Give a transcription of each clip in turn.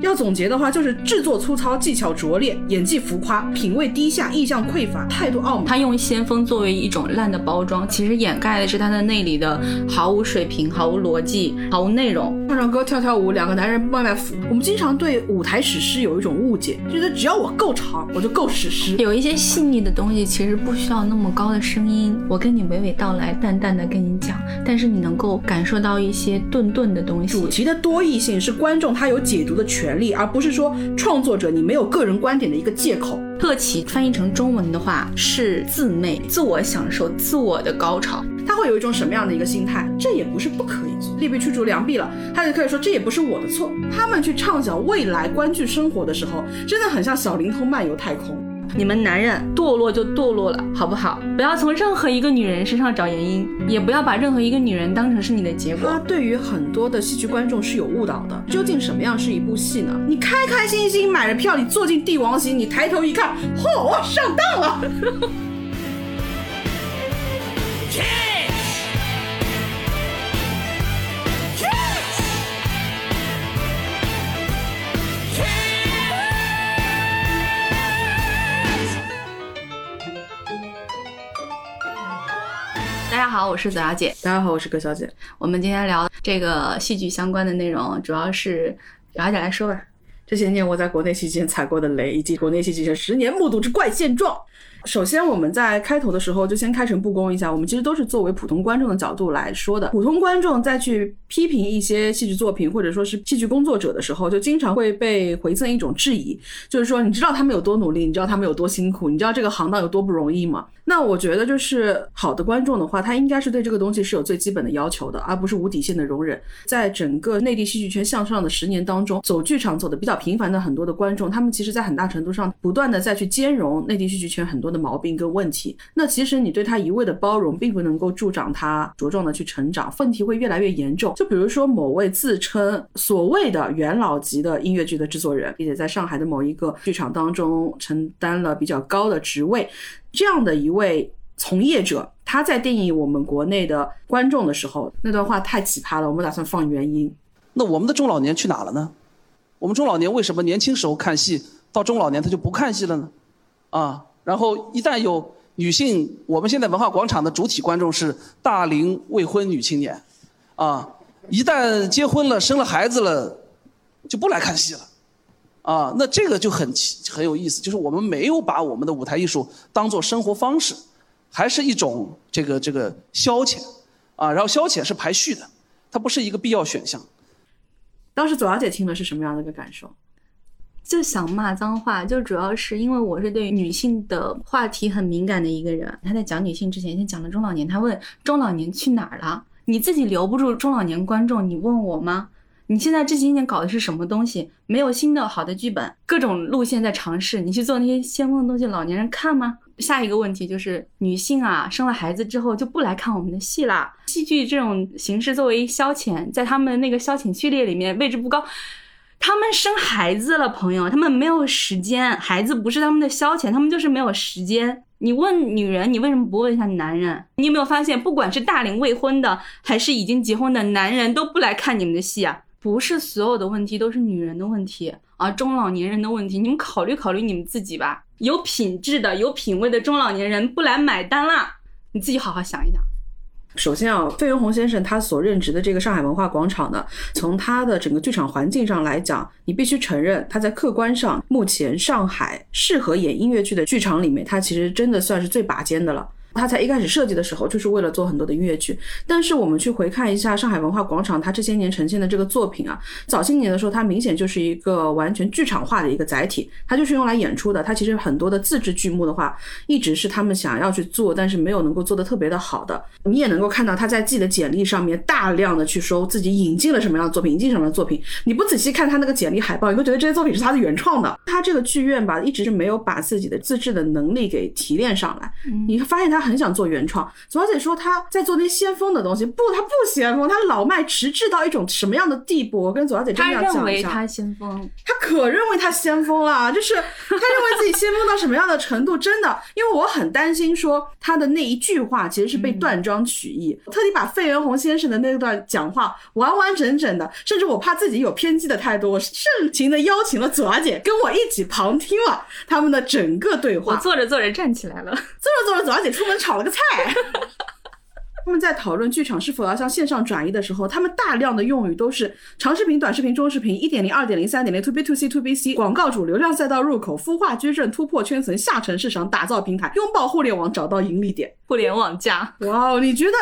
要总结的话，就是制作粗糙、技巧拙劣、演技浮夸、品味低下、意向匮乏、态度傲慢。他用先锋作为一种烂的包装，其实掩盖的是他的内里的毫无水平、毫无逻辑、毫无内容。唱唱歌、跳跳舞，两个男人卖卖腐。我们经常对舞台史诗有一种误解，觉得只要我够长，我就够史诗。有一些细腻的东西，其实不需要那么高的声音，我跟你娓娓道来，淡淡的跟你讲，但是你能够感受到一些顿顿的东西。主题的多义性是观众他有解读的权利，而不是说创作者你没有个人观点的一个借口。特奇翻译成中文的话是自媚、自我享受、自我的高潮。他会有一种什么样的一个心态？这也不是不可以做，利弊驱逐良币了，他就可以说这也不是我的错。他们去畅想未来观剧生活的时候，真的很像小灵通漫游太空。你们男人堕落就堕落了，好不好？不要从任何一个女人身上找原因，也不要把任何一个女人当成是你的结果。他对于很多的戏剧观众是有误导的。究竟什么样是一部戏呢？你开开心心买了票，你坐进帝王席，你抬头一看，嚯，上当了。家好，我是左小姐。大家好，我是葛小姐。我们今天聊这个戏剧相关的内容，主要是左小姐来说吧。这些年我在国内戏剧圈踩过的雷，以及国内戏剧圈十年目睹之怪现状。首先，我们在开头的时候就先开诚布公一下，我们其实都是作为普通观众的角度来说的。普通观众在去批评一些戏剧作品或者说是戏剧工作者的时候，就经常会被回赠一种质疑，就是说，你知道他们有多努力，你知道他们有多辛苦，你知道这个行当有多不容易吗？那我觉得，就是好的观众的话，他应该是对这个东西是有最基本的要求的，而不是无底线的容忍。在整个内地戏剧圈向上的十年当中，走剧场走的比较频繁的很多的观众，他们其实在很大程度上不断的再去兼容内地戏剧圈很多的毛病跟问题。那其实你对他一味的包容，并不能够助长他茁壮的去成长，问题会越来越严重。就比如说某位自称所谓的元老级的音乐剧的制作人，并且在上海的某一个剧场当中承担了比较高的职位。这样的一位从业者，他在定义我们国内的观众的时候，那段话太奇葩了。我们打算放原音。那我们的中老年去哪了呢？我们中老年为什么年轻时候看戏，到中老年他就不看戏了呢？啊，然后一旦有女性，我们现在文化广场的主体观众是大龄未婚女青年，啊，一旦结婚了、生了孩子了，就不来看戏了。啊，那这个就很很有意思，就是我们没有把我们的舞台艺术当做生活方式，还是一种这个这个消遣，啊，然后消遣是排序的，它不是一个必要选项。当时左小姐听了是什么样的一个感受？就想骂脏话，就主要是因为我是对女性的话题很敏感的一个人。他在讲女性之前，先讲了中老年。他问中老年去哪儿了？你自己留不住中老年观众，你问我吗？你现在这几年搞的是什么东西？没有新的好的剧本，各种路线在尝试。你去做那些先锋的东西，老年人看吗？下一个问题就是女性啊，生了孩子之后就不来看我们的戏啦。戏剧这种形式作为消遣，在他们那个消遣序列里面位置不高。他们生孩子了，朋友，他们没有时间，孩子不是他们的消遣，他们就是没有时间。你问女人，你为什么不问一下男人？你有没有发现，不管是大龄未婚的，还是已经结婚的男人，都不来看你们的戏啊？不是所有的问题都是女人的问题啊，中老年人的问题，你们考虑考虑你们自己吧。有品质的、有品位的中老年人不来买单啦，你自己好好想一想。首先啊，费云红先生他所任职的这个上海文化广场呢，从他的整个剧场环境上来讲，你必须承认他在客观上，目前上海适合演音乐剧的剧场里面，他其实真的算是最拔尖的了。他才一开始设计的时候，就是为了做很多的音乐剧。但是我们去回看一下上海文化广场，它这些年呈现的这个作品啊，早些年的时候，它明显就是一个完全剧场化的一个载体，它就是用来演出的。它其实很多的自制剧目的话，一直是他们想要去做，但是没有能够做得特别的好的。你也能够看到他在自己的简历上面大量的去说自己引进了什么样的作品，引进什么样的作品。你不仔细看他那个简历海报，你会觉得这些作品是他的原创的。他这个剧院吧，一直是没有把自己的自制的能力给提炼上来。你会发现他很。想做原创。左小姐说她在做那些先锋的东西，不，她不先锋，她老迈迟滞到一种什么样的地步？我跟左小姐真他的要讲一下。她认为她先锋，她可认为她先锋了，就是她认为自己先锋到什么样的程度？真的，因为我很担心说她的那一句话其实是被断章取义，我特地把费元洪先生的那段讲话完完整整的，甚至我怕自己有偏激的态度，我盛情的邀请了左小姐跟我一起旁听了他们的整个对话。我坐着坐着站起来了。坐着坐着，左小姐出门炒了个菜。他们在讨论剧场是否要向线上转移的时候，他们大量的用语都是长视频、短视频、中视频、一点零、二点零、三点零、to B to C to B C、广告主、流量赛道入口、孵化矩阵、突破圈层、下沉市场、打造平台、拥抱互联网、找到盈利点。互联网加，哇哦，你觉得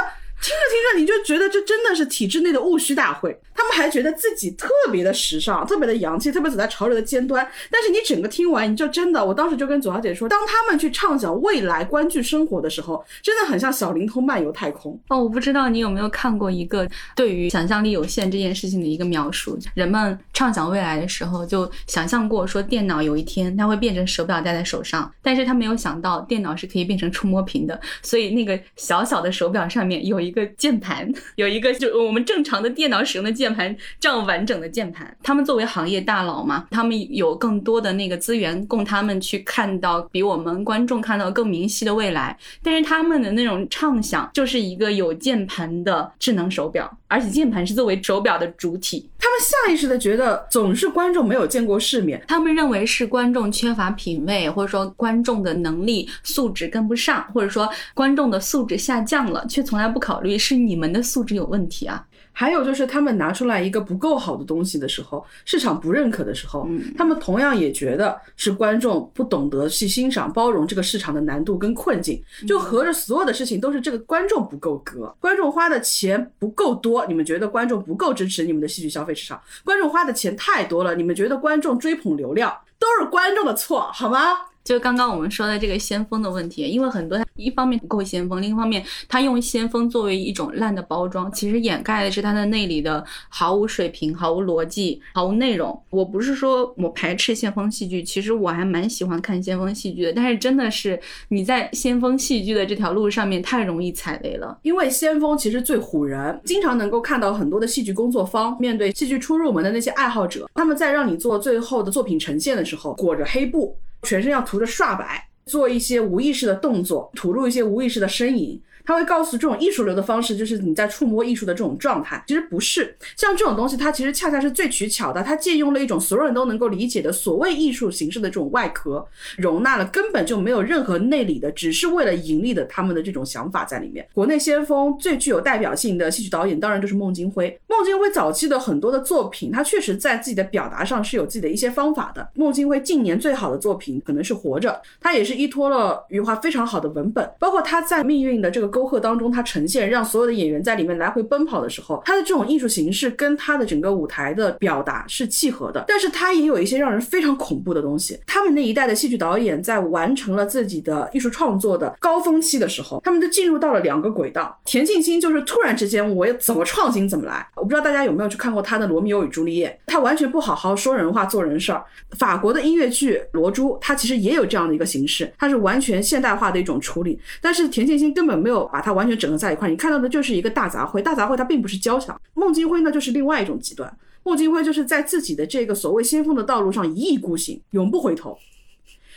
听着听着你就觉得这真的是体制内的务虚大会。他们还觉得自己特别的时尚，特别的洋气，特别走在潮流的尖端。但是你整个听完，你就真的，我当时就跟左小姐说，当他们去畅想未来观剧生活的时候，真的很像小灵通漫游太空。哦，我不知道你有没有看过一个对于想象力有限这件事情的一个描述。人们畅想未来的时候，就想象过说电脑有一天它会变成手表戴在手上，但是他没有想到电脑是可以变成触摸屏的，所以那个小小的手表上面有一一个键盘，有一个就我们正常的电脑使用的键盘这样完整的键盘。他们作为行业大佬嘛，他们有更多的那个资源供他们去看到比我们观众看到更明晰的未来。但是他们的那种畅想就是一个有键盘的智能手表，而且键盘是作为手表的主体。他们下意识的觉得总是观众没有见过世面，他们认为是观众缺乏品味，或者说观众的能力素质跟不上，或者说观众的素质下降了，却从来不考虑是你们的素质有问题啊。还有就是他们拿出来一个不够好的东西的时候，市场不认可的时候，嗯他们同样也觉得是观众不懂得去欣赏、包容这个市场的难度跟困境，就合着所有的事情都是这个观众不够格，观众花的钱不够多，你们觉得观众不够支持你们的戏剧消费市场，观众花的钱太多了，你们觉得观众追捧流量，都是观众的错，好吗？就刚刚我们说的这个先锋的问题，因为很多它一方面不够先锋，另一方面它用先锋作为一种烂的包装，其实掩盖的是它的内里的毫无水平、毫无逻辑、毫无内容。我不是说我排斥先锋戏剧，其实我还蛮喜欢看先锋戏剧的，但是真的是你在先锋戏剧的这条路上面太容易踩雷了。因为先锋其实最唬人，经常能够看到很多的戏剧工作方面对戏剧初入门的那些爱好者，他们在让你做最后的作品呈现的时候，裹着黑布，全身要涂着刷白，做一些无意识的动作，吐露一些无意识的身影。他会告诉这种艺术流的方式，就是你在触摸艺术的这种状态，其实不是像这种东西，它其实恰恰是最取巧的，它借用了一种所有人都能够理解的所谓艺术形式的这种外壳，容纳了根本就没有任何内里的，只是为了盈利的他们的这种想法在里面。国内先锋最具有代表性的戏曲导演，当然就是孟京辉。孟京辉早期的很多的作品，他确实在自己的表达上是有自己的一些方法的。孟京辉近年最好的作品可能是《活着》，他也是依托了余华非常好的文本，包括他在命运的这个沟壑当中，他呈现让所有的演员在里面来回奔跑的时候，他的这种艺术形式跟他的整个舞台的表达是契合的，但是他也有一些让人非常恐怖的东西。他们那一代的戏剧导演在完成了自己的艺术创作的高峰期的时候，他们就进入到了两个轨道。田沁鑫就是突然之间，我怎么创新怎么来。我不知道大家有没有去看过他的《罗密欧与朱丽叶》，他完全不好好说人话做人事儿。法国的音乐剧《罗珠》，它其实也有这样的一个形式，它是完全现代化的一种处理，但是田沁鑫根本没有把它完全整合在一块，你看到的就是一个大杂烩。大杂烩它并不是交响，孟京辉呢就是另外一种极端。孟京辉就是在自己的这个所谓先锋的道路上一意孤行，永不回头。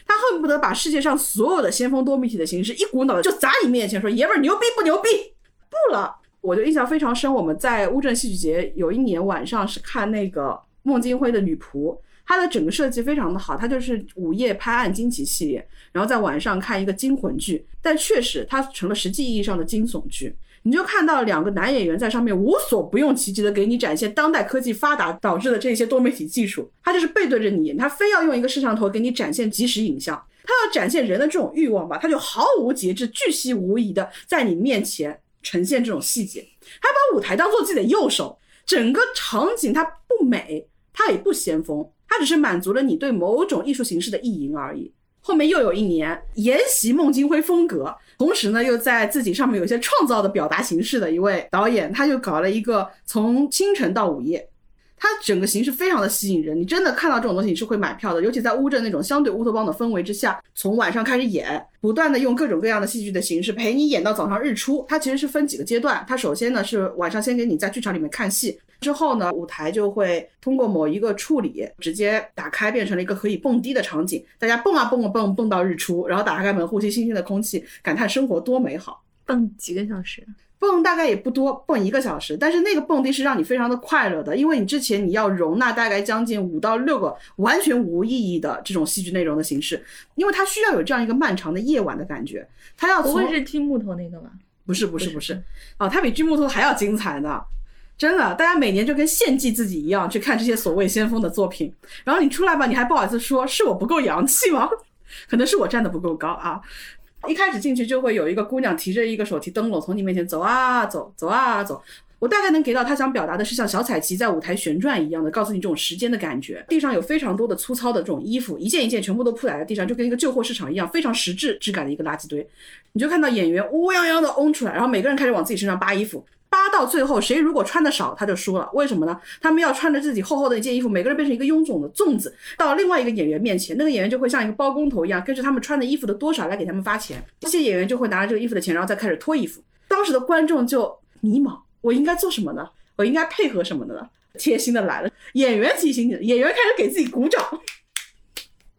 他恨不得把世界上所有的先锋多媒体的形式一股脑的就砸你面前，说爷们儿牛逼不牛逼？不了。我就印象非常深，我们在乌镇戏剧节有一年晚上是看那个孟京辉的《女仆》，它的整个设计非常的好，它就是午夜拍案惊奇系列，然后在晚上看一个惊魂剧，但确实它成了实际意义上的惊悚剧。你就看到两个男演员在上面无所不用其极的给你展现当代科技发达导致的这些多媒体技术，他就是背对着你，他非要用一个摄像头给你展现即时影像，他要展现人的这种欲望吧，他就毫无节制、巨细无遗的在你面前呈现这种细节，还把舞台当做自己的右手，整个场景它不美，它也不先锋，它只是满足了你对某种艺术形式的意淫而已。后面又有一年沿袭孟京辉风格，同时呢又在自己上面有一些创造的表达形式的一位导演，他就搞了一个从清晨到午夜。它整个形式非常的吸引人，你真的看到这种东西你是会买票的，尤其在乌镇那种相对乌托邦的氛围之下，从晚上开始演，不断的用各种各样的戏剧的形式陪你演到早上日出。它其实是分几个阶段，它首先呢是晚上先给你在剧场里面看戏，之后呢舞台就会通过某一个处理直接打开，变成了一个可以蹦迪的场景，大家蹦啊蹦啊蹦蹦到日出，然后打开门呼吸新鲜的空气，感叹生活多美好。蹦几个小时，蹦大概也不多，蹦一个小时，但是那个蹦迪是让你非常的快乐的，因为你之前你要容纳大概将近五到六个完全无意义的这种戏剧内容的形式，因为它需要有这样一个漫长的夜晚的感觉，它要不会是锯木头那个吧？不是不是不是哦，它比锯木头还要精彩呢。真的，大家每年就跟献祭自己一样去看这些所谓先锋的作品，然后你出来吧，你还不好意思说是我不够洋气吗？可能是我站的不够高啊。一开始进去就会有一个姑娘提着一个手提灯笼从你面前走啊走，走啊走。我大概能给到她想表达的是像小彩旗在舞台旋转一样的，告诉你这种时间的感觉。地上有非常多的粗糙的这种衣服，一件一件全部都铺在了地上，就跟一个旧货市场一样，非常实质质感的一个垃圾堆。你就看到演员乌泱泱的嗡出来，然后每个人开始往自己身上扒衣服。扒到最后，谁如果穿的少，他就输了。为什么呢？他们要穿着自己厚厚的一件衣服，每个人变成一个臃肿的粽子，到另外一个演员面前，那个演员就会像一个包工头一样，根据他们穿的衣服的多少来给他们发钱。这些演员就会拿着这个衣服的钱，然后再开始脱衣服。当时的观众就迷茫，我应该做什么呢？我应该配合什么的呢？贴心的来了，演员提醒你，演员开始给自己鼓掌，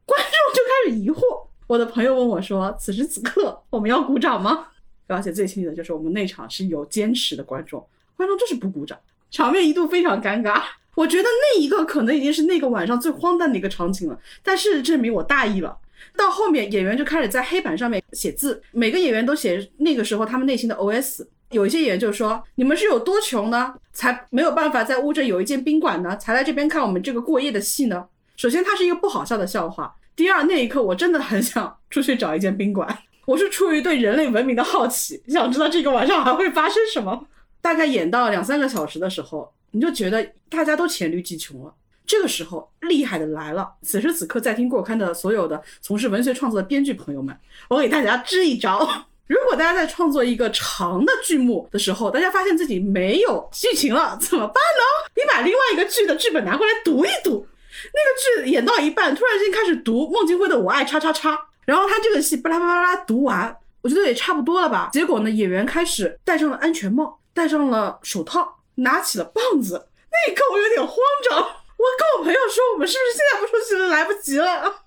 观众就开始疑惑。我的朋友问我说：“此时此刻我们要鼓掌吗？”而且最幸运的就是我们那场是有坚持的观众，观众就是不鼓掌，场面一度非常尴尬。我觉得那一个可能已经是那个晚上最荒诞的一个场景了，但事实证明我大意了。到后面演员就开始在黑板上面写字，每个演员都写那个时候他们内心的 OS。有一些演员就说：“你们是有多穷呢，才没有办法在乌镇有一间宾馆呢，才来这边看我们这个过夜的戏呢？”首先，它是一个不好笑的笑话。第二，那一刻我真的很想出去找一间宾馆。我是出于对人类文明的好奇，想知道这个晚上还会发生什么。大概演到两三个小时的时候，你就觉得大家都黔驴技穷了。这个时候，厉害的来了。此时此刻，在听过刊的所有的从事文学创作的编剧朋友们，我给大家支一招：如果大家在创作一个长的剧目的时候，大家发现自己没有剧情了，怎么办呢？你把另外一个剧的剧本拿过来读一读。那个剧演到一半，突然间开始读孟京辉的《我爱叉叉叉》。然后他这个戏巴拉巴拉巴拉读完，我觉得也差不多了吧。结果呢，演员开始戴上了安全帽，戴上了手套，拿起了棒子。那一刻我有点慌张，我跟我朋友说：“我们是不是现在不出去了？来不及了。”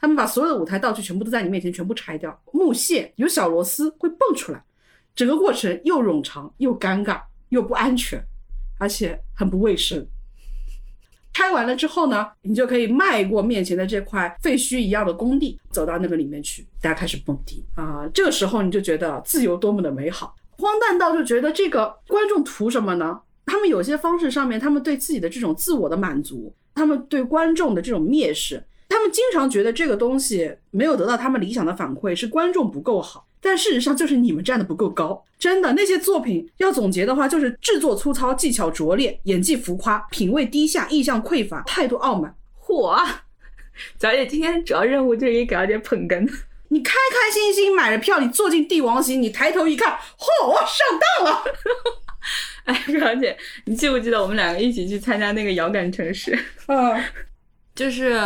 他们把所有的舞台道具全部都在你面前全部拆掉，木屑有小螺丝会蹦出来，整个过程又冗长又尴尬又不安全，而且很不卫生。拆完了之后呢，你就可以迈过面前的这块废墟一样的工地，走到那个里面去，大家开始蹦迪啊。这个时候你就觉得自由多么的美好，荒诞到就觉得这个观众图什么呢？他们有些方式上面，他们对自己的这种自我的满足，他们对观众的这种蔑视，他们经常觉得这个东西没有得到他们理想的反馈，是观众不够好。但事实上就是你们站的不够高，真的那些作品要总结的话，就是制作粗糙、技巧拙劣、演技浮夸、品味低下、意象匮乏、态度傲慢。嚯！小姐今天主要任务就是给小姐捧哏。你开开心心买了票，你坐进帝王席，你抬头一看，嚯，上当了！哎，表姐，你记不记得我们两个一起去参加那个遥感城市？嗯，就是。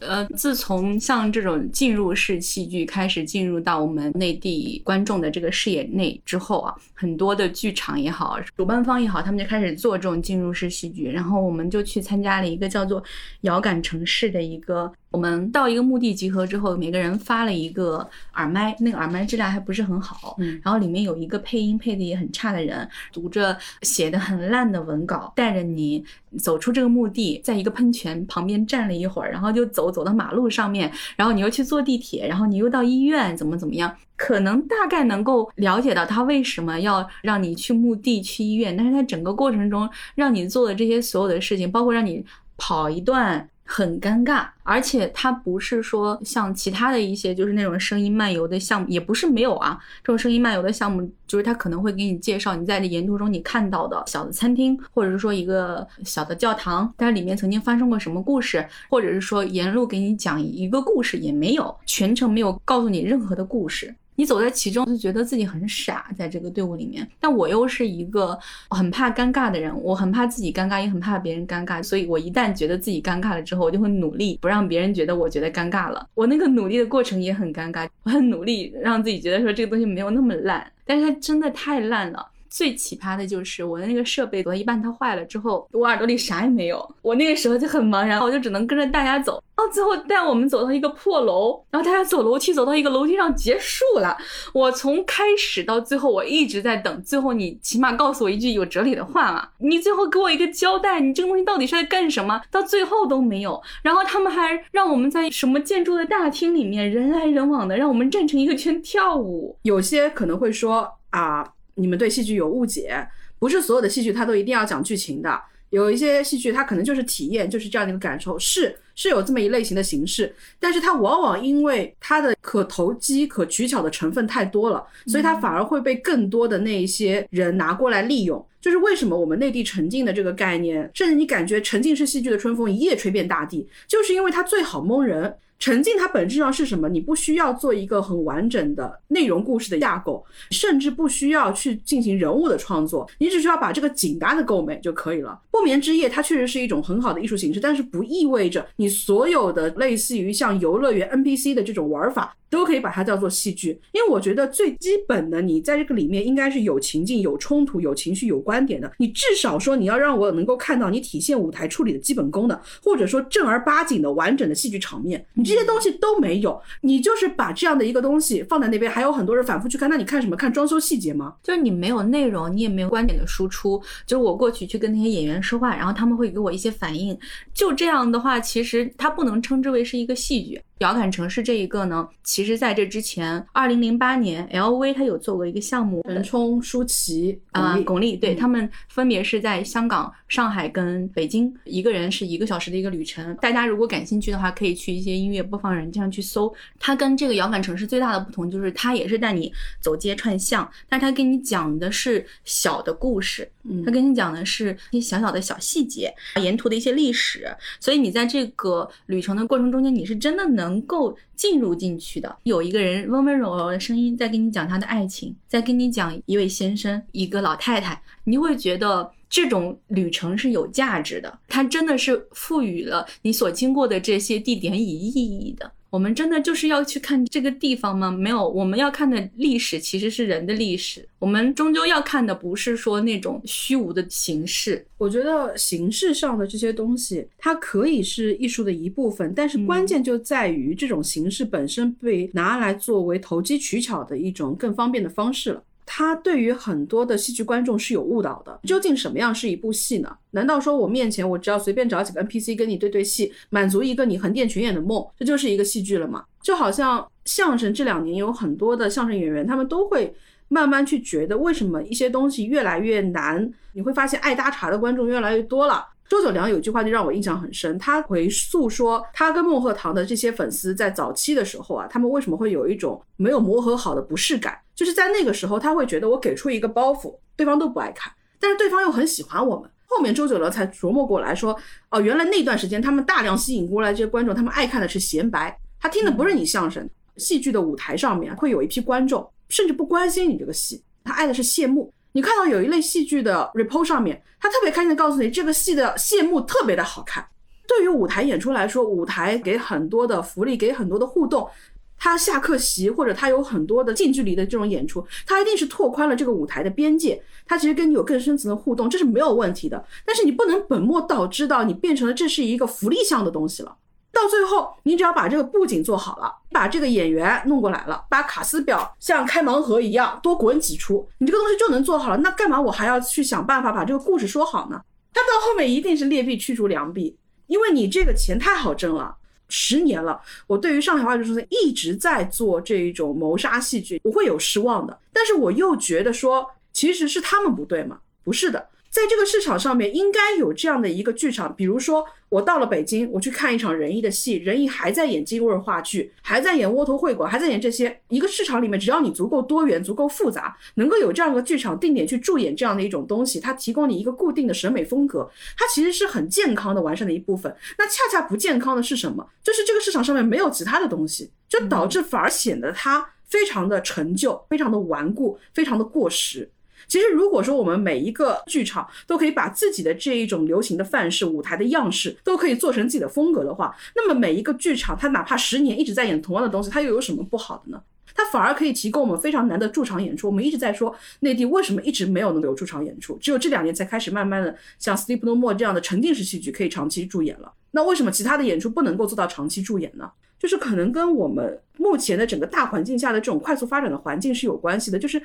呃，自从像这种进入式戏剧开始进入到我们内地观众的这个视野内之后啊，很多的剧场也好，主办方也好，他们就开始做这种进入式戏剧。然后我们就去参加了一个叫做“遥感城市”的一个。我们到一个墓地集合之后，每个人发了一个耳麦，那个耳麦质量还不是很好。嗯，然后里面有一个配音配的也很差的人，读着写的很烂的文稿，带着你走出这个墓地，在一个喷泉旁边站了一会儿，然后就走走到马路上面，然后你又去坐地铁，然后你又到医院，怎么怎么样？可能大概能够了解到他为什么要让你去墓地去医院，但是他整个过程中让你做的这些所有的事情，包括让你跑一段。很尴尬，而且它不是说像其他的一些就是那种声音漫游的项目，也不是没有啊。这种声音漫游的项目，就是他可能会给你介绍你在这沿途中你看到的小的餐厅，或者是说一个小的教堂，但是里面曾经发生过什么故事，或者是说沿路给你讲一个故事，也没有全程没有告诉你任何的故事。你走在其中就觉得自己很傻，在这个队伍里面。但我又是一个很怕尴尬的人，我很怕自己尴尬，也很怕别人尴尬。所以我一旦觉得自己尴尬了之后，我就会努力不让别人觉得我觉得尴尬了。我那个努力的过程也很尴尬，我很努力让自己觉得说这个东西没有那么烂，但是它真的太烂了。最奇葩的就是我的那个设备走到一半它坏了之后，我耳朵里啥也没有，我那个时候就很茫然，我就只能跟着大家走。到最后带我们走到一个破楼，然后大家走楼梯走到一个楼梯上结束了。我从开始到最后我一直在等，最后你起码告诉我一句有哲理的话嘛，你最后给我一个交代，你这个东西到底是在干什么？到最后都没有。然后他们还让我们在什么建筑的大厅里面人来人往的，让我们站成一个圈跳舞。有些可能会说啊。你们对戏剧有误解，不是所有的戏剧它都一定要讲剧情的，有一些戏剧它可能就是体验，就是这样的一个感受，是是有这么一类型的形式，但是它往往因为它的可投机、可取巧的成分太多了，所以它反而会被更多的那一些人拿过来利用。就是为什么我们内地沉浸的这个概念，甚至你感觉沉浸式戏剧的春风一夜吹遍大地，就是因为它最好蒙人。沉浸它本质上是什么？你不需要做一个很完整的内容故事的架构，甚至不需要去进行人物的创作，你只需要把这个景搭的够美就可以了。不眠之夜它确实是一种很好的艺术形式，但是不意味着你所有的类似于像游乐园 NPC 的这种玩法。都可以把它叫做戏剧，因为我觉得最基本的，你在这个里面应该是有情境、有冲突、有情绪、有观点的。你至少说你要让我能够看到你体现舞台处理的基本功的，或者说正儿八经的完整的戏剧场面，你这些东西都没有，你就是把这样的一个东西放在那边，还有很多人反复去看，那你看什么？看装修细节吗？就是你没有内容，你也没有观点的输出。就是我过去去跟那些演员说话，然后他们会给我一些反应，就这样的话，其实它不能称之为是一个戏剧。遥感城市这一个呢，其实在这之前，二零零八年，LV 它有做过一个项目，陈冲、舒淇啊，巩俐，对他们分别是在香港、上海跟北京，一个人是一个小时的一个旅程。大家如果感兴趣的话，可以去一些音乐播放软件上去搜。它跟这个遥感城市最大的不同就是，它也是带你走街串巷，但它跟你讲的是小的故事，嗯它跟你讲的是一些小小的小细节，沿途的一些历史。所以你在这个旅程的过程中间，你是真的能。能够进入进去的，有一个人温温柔柔的声音在跟你讲他的爱情，在跟你讲一位先生，一个老太太，你会觉得这种旅程是有价值的，它真的是赋予了你所经过的这些地点以意义的。我们真的就是要去看这个地方吗？没有，我们要看的历史其实是人的历史。我们终究要看的不是说那种虚无的形式。我觉得形式上的这些东西，它可以是艺术的一部分，但是关键就在于这种形式本身被拿来作为投机取巧的一种更方便的方式了。它对于很多的戏剧观众是有误导的。究竟什么样是一部戏呢？难道说我面前我只要随便找几个 NPC 跟你对对戏，满足一个你横店群演的梦，这就是一个戏剧了吗？就好像相声这两年有很多的相声演员，他们都会慢慢去觉得，为什么一些东西越来越难？你会发现爱搭茬的观众越来越多了。周九良有句话就让我印象很深，他回溯说，他跟孟鹤堂的这些粉丝在早期的时候啊，他们为什么会有一种没有磨合好的不适感？就是在那个时候，他会觉得我给出一个包袱，对方都不爱看，但是对方又很喜欢我们。后面周九良才琢磨过来说，哦，原来那段时间他们大量吸引过来这些观众，他们爱看的是闲白，他听的不是你相声。戏剧的舞台上面会有一批观众，甚至不关心你这个戏，他爱的是谢幕。你看到有一类戏剧的 report 上面，他特别开心的告诉你，这个戏的谢幕特别的好看。对于舞台演出来说，舞台给很多的福利，给很多的互动。他下课席或者他有很多的近距离的这种演出，他一定是拓宽了这个舞台的边界。他其实跟你有更深层的互动，这是没有问题的。但是你不能本末倒置到你变成了这是一个福利项的东西了。到最后，你只要把这个布景做好了，把这个演员弄过来了，把卡斯表像开盲盒一样多滚几出，你这个东西就能做好了。那干嘛我还要去想办法把这个故事说好呢？他到后面一定是劣币驱逐良币，因为你这个钱太好挣了。十年了，我对于上海话剧中心一直在做这一种谋杀戏剧，我会有失望的。但是我又觉得说，其实是他们不对吗？不是的。在这个市场上面，应该有这样的一个剧场。比如说，我到了北京，我去看一场仁义的戏，仁义还在演京味儿话剧，还在演窝头会馆，还在演这些。一个市场里面，只要你足够多元、足够复杂，能够有这样一个剧场定点去驻演这样的一种东西，它提供你一个固定的审美风格，它其实是很健康的、完善的一部分。那恰恰不健康的是什么？就是这个市场上面没有其他的东西，就导致反而显得它非常的陈旧，非常的顽固，非常的过时。其实，如果说我们每一个剧场都可以把自己的这一种流行的范式、舞台的样式都可以做成自己的风格的话，那么每一个剧场它哪怕十年一直在演同样的东西，它又有什么不好的呢？它反而可以提供我们非常难的驻场演出。我们一直在说内地为什么一直没有能有驻场演出，只有这两年才开始慢慢的像《Sleep No More》这样的沉浸式戏剧可以长期驻演了。那为什么其他的演出不能够做到长期驻演呢？就是可能跟我们目前的整个大环境下的这种快速发展的环境是有关系的。就是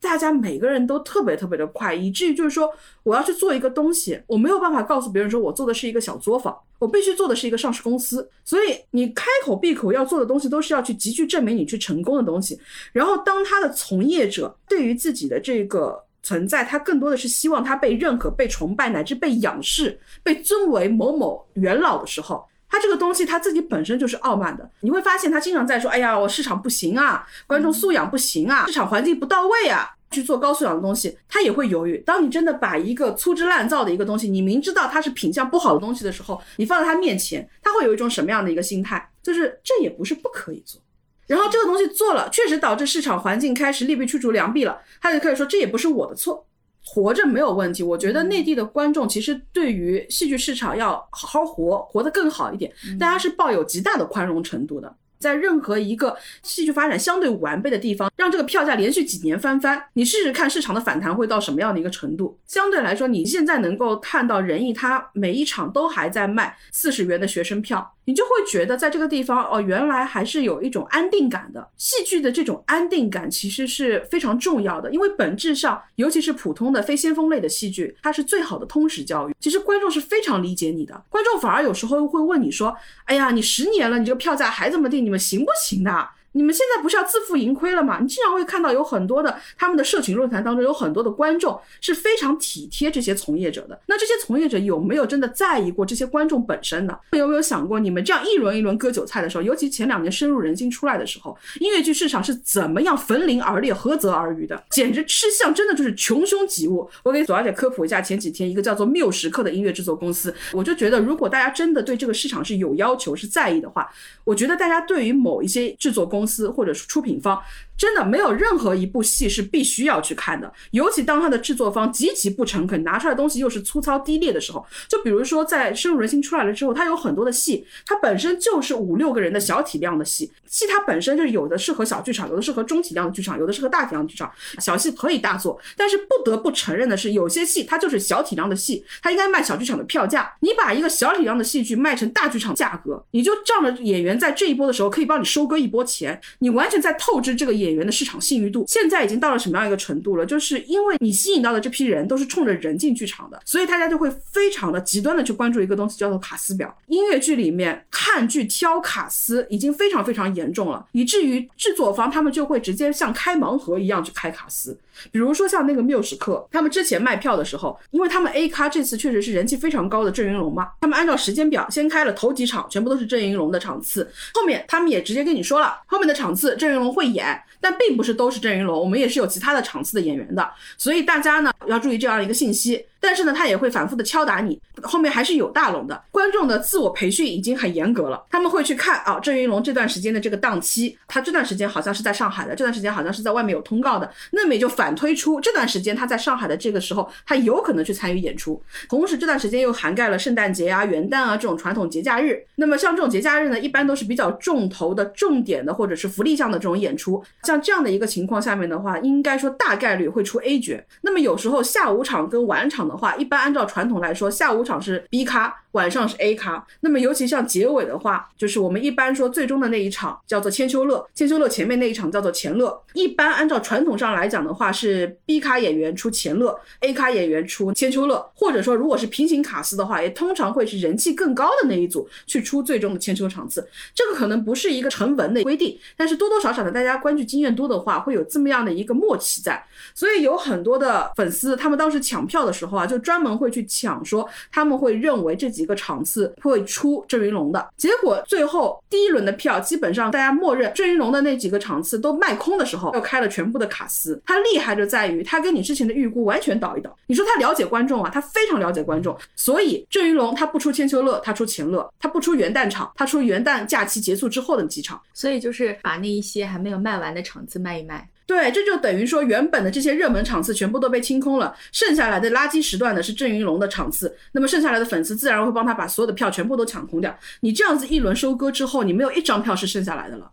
大家每个人都特别特别的快，以至于就是说我要去做一个东西，我没有办法告诉别人说我做的是一个小作坊。我必须做的是一个上市公司，所以你开口闭口要做的东西都是要去急剧证明你去成功的东西。然后，当他的从业者对于自己的这个存在，他更多的是希望他被认可、被崇拜，乃至被仰视、被尊为某某元老的时候，他这个东西他自己本身就是傲慢的。你会发现他经常在说：“哎呀，我市场不行啊，观众素养不行啊，市场环境不到位啊。”去做高素养的东西，他也会犹豫。当你真的把一个粗制滥造的一个东西，你明知道它是品相不好的东西的时候，你放在他面前，他会有一种什么样的一个心态？就是这也不是不可以做。然后这个东西做了，确实导致市场环境开始利弊驱逐良币了，他就可以说这也不是我的错，活着没有问题。我觉得内地的观众其实对于戏剧市场要好好活，活得更好一点，大家是抱有极大的宽容程度的。在任何一个戏剧发展相对完备的地方，让这个票价连续几年翻番，你试试看市场的反弹会到什么样的一个程度？相对来说，你现在能够看到仁义，他每一场都还在卖四十元的学生票。你就会觉得在这个地方哦，原来还是有一种安定感的。戏剧的这种安定感其实是非常重要的，因为本质上，尤其是普通的非先锋类的戏剧，它是最好的通识教育。其实观众是非常理解你的，观众反而有时候会问你说：“哎呀，你十年了，你这个票价还这么定，你们行不行的？”你们现在不是要自负盈亏了吗？你经常会看到有很多的他们的社群论坛当中有很多的观众是非常体贴这些从业者的。那这些从业者有没有真的在意过这些观众本身呢？有没有想过你们这样一轮一轮割韭菜的时候，尤其前两年深入人心出来的时候，音乐剧市场是怎么样焚林而裂、涸泽而渔的？简直吃相真的就是穷凶极恶。我给左小姐科普一下，前几天一个叫做缪时刻的音乐制作公司，我就觉得如果大家真的对这个市场是有要求、是在意的话，我觉得大家对于某一些制作公司。司或者是出品方。真的没有任何一部戏是必须要去看的，尤其当它的制作方极其不诚恳，拿出来东西又是粗糙低劣的时候。就比如说在深入人心出来了之后，它有很多的戏，它本身就是五六个人的小体量的戏，戏它本身就是有的适合小剧场，有的适合中体量的剧场，有的适合大体量的剧场。小戏可以大做，但是不得不承认的是，有些戏它就是小体量的戏，它应该卖小剧场的票价。你把一个小体量的戏剧卖成大剧场价格，你就仗着演员在这一波的时候可以帮你收割一波钱，你完全在透支这个演。演员的市场信誉度现在已经到了什么样一个程度了？就是因为你吸引到的这批人都是冲着人进剧场的，所以大家就会非常的极端的去关注一个东西，叫做卡斯表。音乐剧里面看剧挑卡斯已经非常非常严重了，以至于制作方他们就会直接像开盲盒一样去开卡斯。比如说像那个缪时刻，他们之前卖票的时候，因为他们 A 咖这次确实是人气非常高的郑云龙嘛，他们按照时间表先开了头几场，全部都是郑云龙的场次，后面他们也直接跟你说了，后面的场次郑云龙会演，但并不是都是郑云龙，我们也是有其他的场次的演员的，所以大家呢要注意这样一个信息。但是呢，他也会反复的敲打你，后面还是有大龙的。观众的自我培训已经很严格了，他们会去看啊，郑云龙这段时间的这个档期，他这段时间好像是在上海的，这段时间好像是在外面有通告的，那么也就反推出这段时间他在上海的这个时候，他有可能去参与演出，同时这段时间又涵盖了圣诞节啊、元旦啊这种传统节假日，那么像这种节假日呢，一般都是比较重头的、重点的或者是福利项的这种演出，像这样的一个情况下面的话，应该说大概率会出 A 角，那么有时候下午场跟晚场。的话，一般按照传统来说，下午场是 B 咖。晚上是 A 咖，那么尤其像结尾的话，就是我们一般说最终的那一场叫做千秋乐，千秋乐前面那一场叫做前乐。一般按照传统上来讲的话，是 B 咖演员出前乐，A 咖演员出千秋乐，或者说如果是平行卡司的话，也通常会是人气更高的那一组去出最终的千秋场次。这个可能不是一个成文的规定，但是多多少少的大家关注经验多的话，会有这么样的一个默契在。所以有很多的粉丝，他们当时抢票的时候。啊，就专门会去抢，说他们会认为这几个场次会出郑云龙的。结果最后第一轮的票基本上大家默认郑云龙的那几个场次都卖空的时候，又开了全部的卡司。他厉害就在于他跟你之前的预估完全倒一倒。你说他了解观众啊，他非常了解观众，所以郑云龙他不出千秋乐，他出前乐，他不出元旦场，他出元旦假期结束之后的几场。所以就是把那一些还没有卖完的场次卖一卖。对，这就等于说原本的这些热门场次全部都被清空了，剩下来的垃圾时段呢是郑云龙的场次，那么剩下来的粉丝自然会帮他把所有的票全部都抢空掉。你这样子一轮收割之后，你没有一张票是剩下来的了。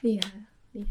厉害，厉害。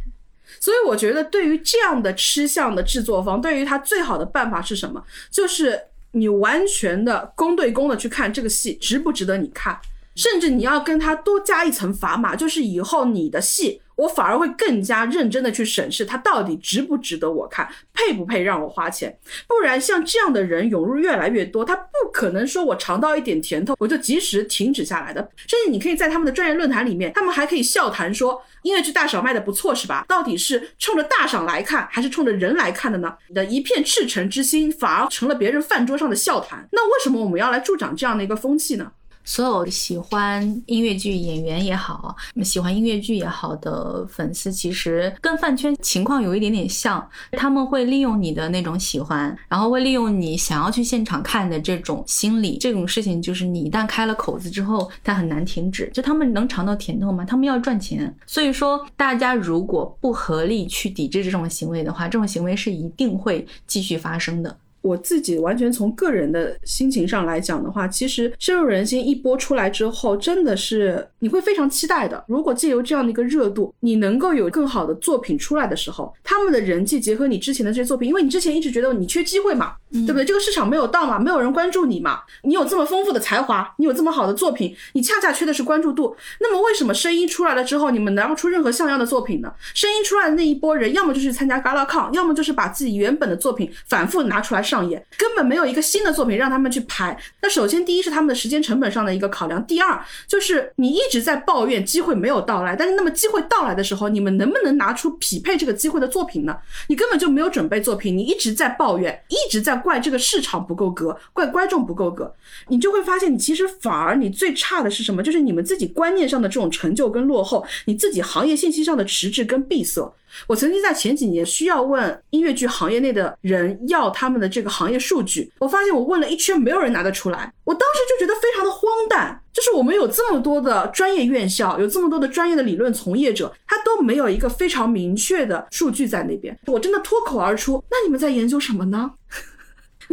所以我觉得，对于这样的吃相的制作方，对于他最好的办法是什么？就是你完全的公对公的去看这个戏值不值得你看，甚至你要跟他多加一层砝码，就是以后你的戏。我反而会更加认真的去审视它到底值不值得我看，配不配让我花钱。不然像这样的人涌入越来越多，他不可能说我尝到一点甜头我就及时停止下来的。甚至你可以在他们的专业论坛里面，他们还可以笑谈说音乐剧大赏卖的不错是吧？到底是冲着大赏来看，还是冲着人来看的呢？你的一片赤诚之心反而成了别人饭桌上的笑谈。那为什么我们要来助长这样的一个风气呢？所有喜欢音乐剧演员也好，喜欢音乐剧也好的粉丝，其实跟饭圈情况有一点点像。他们会利用你的那种喜欢，然后会利用你想要去现场看的这种心理。这种事情就是你一旦开了口子之后，它很难停止。就他们能尝到甜头吗？他们要赚钱。所以说，大家如果不合力去抵制这种行为的话，这种行为是一定会继续发生的。我自己完全从个人的心情上来讲的话，其实深入人心一播出来之后，真的是你会非常期待的。如果借由这样的一个热度，你能够有更好的作品出来的时候，他们的人气结合你之前的这些作品，因为你之前一直觉得你缺机会嘛，对不对？这个市场没有到嘛，没有人关注你嘛。你有这么丰富的才华，你有这么好的作品，你恰恰缺的是关注度。那么为什么声音出来了之后，你们拿不出任何像样的作品呢？声音出来的那一波人，要么就是参加 Gala 要么就是把自己原本的作品反复拿出来。上演根本没有一个新的作品让他们去拍。那首先第一是他们的时间成本上的一个考量，第二就是你一直在抱怨机会没有到来，但是那么机会到来的时候，你们能不能拿出匹配这个机会的作品呢？你根本就没有准备作品，你一直在抱怨，一直在怪这个市场不够格，怪观众不够格，你就会发现你其实反而你最差的是什么？就是你们自己观念上的这种陈旧跟落后，你自己行业信息上的迟滞跟闭塞。我曾经在前几年需要问音乐剧行业内的人要他们的这个行业数据，我发现我问了一圈，没有人拿得出来。我当时就觉得非常的荒诞，就是我们有这么多的专业院校，有这么多的专业的理论从业者，他都没有一个非常明确的数据在那边。我真的脱口而出，那你们在研究什么呢？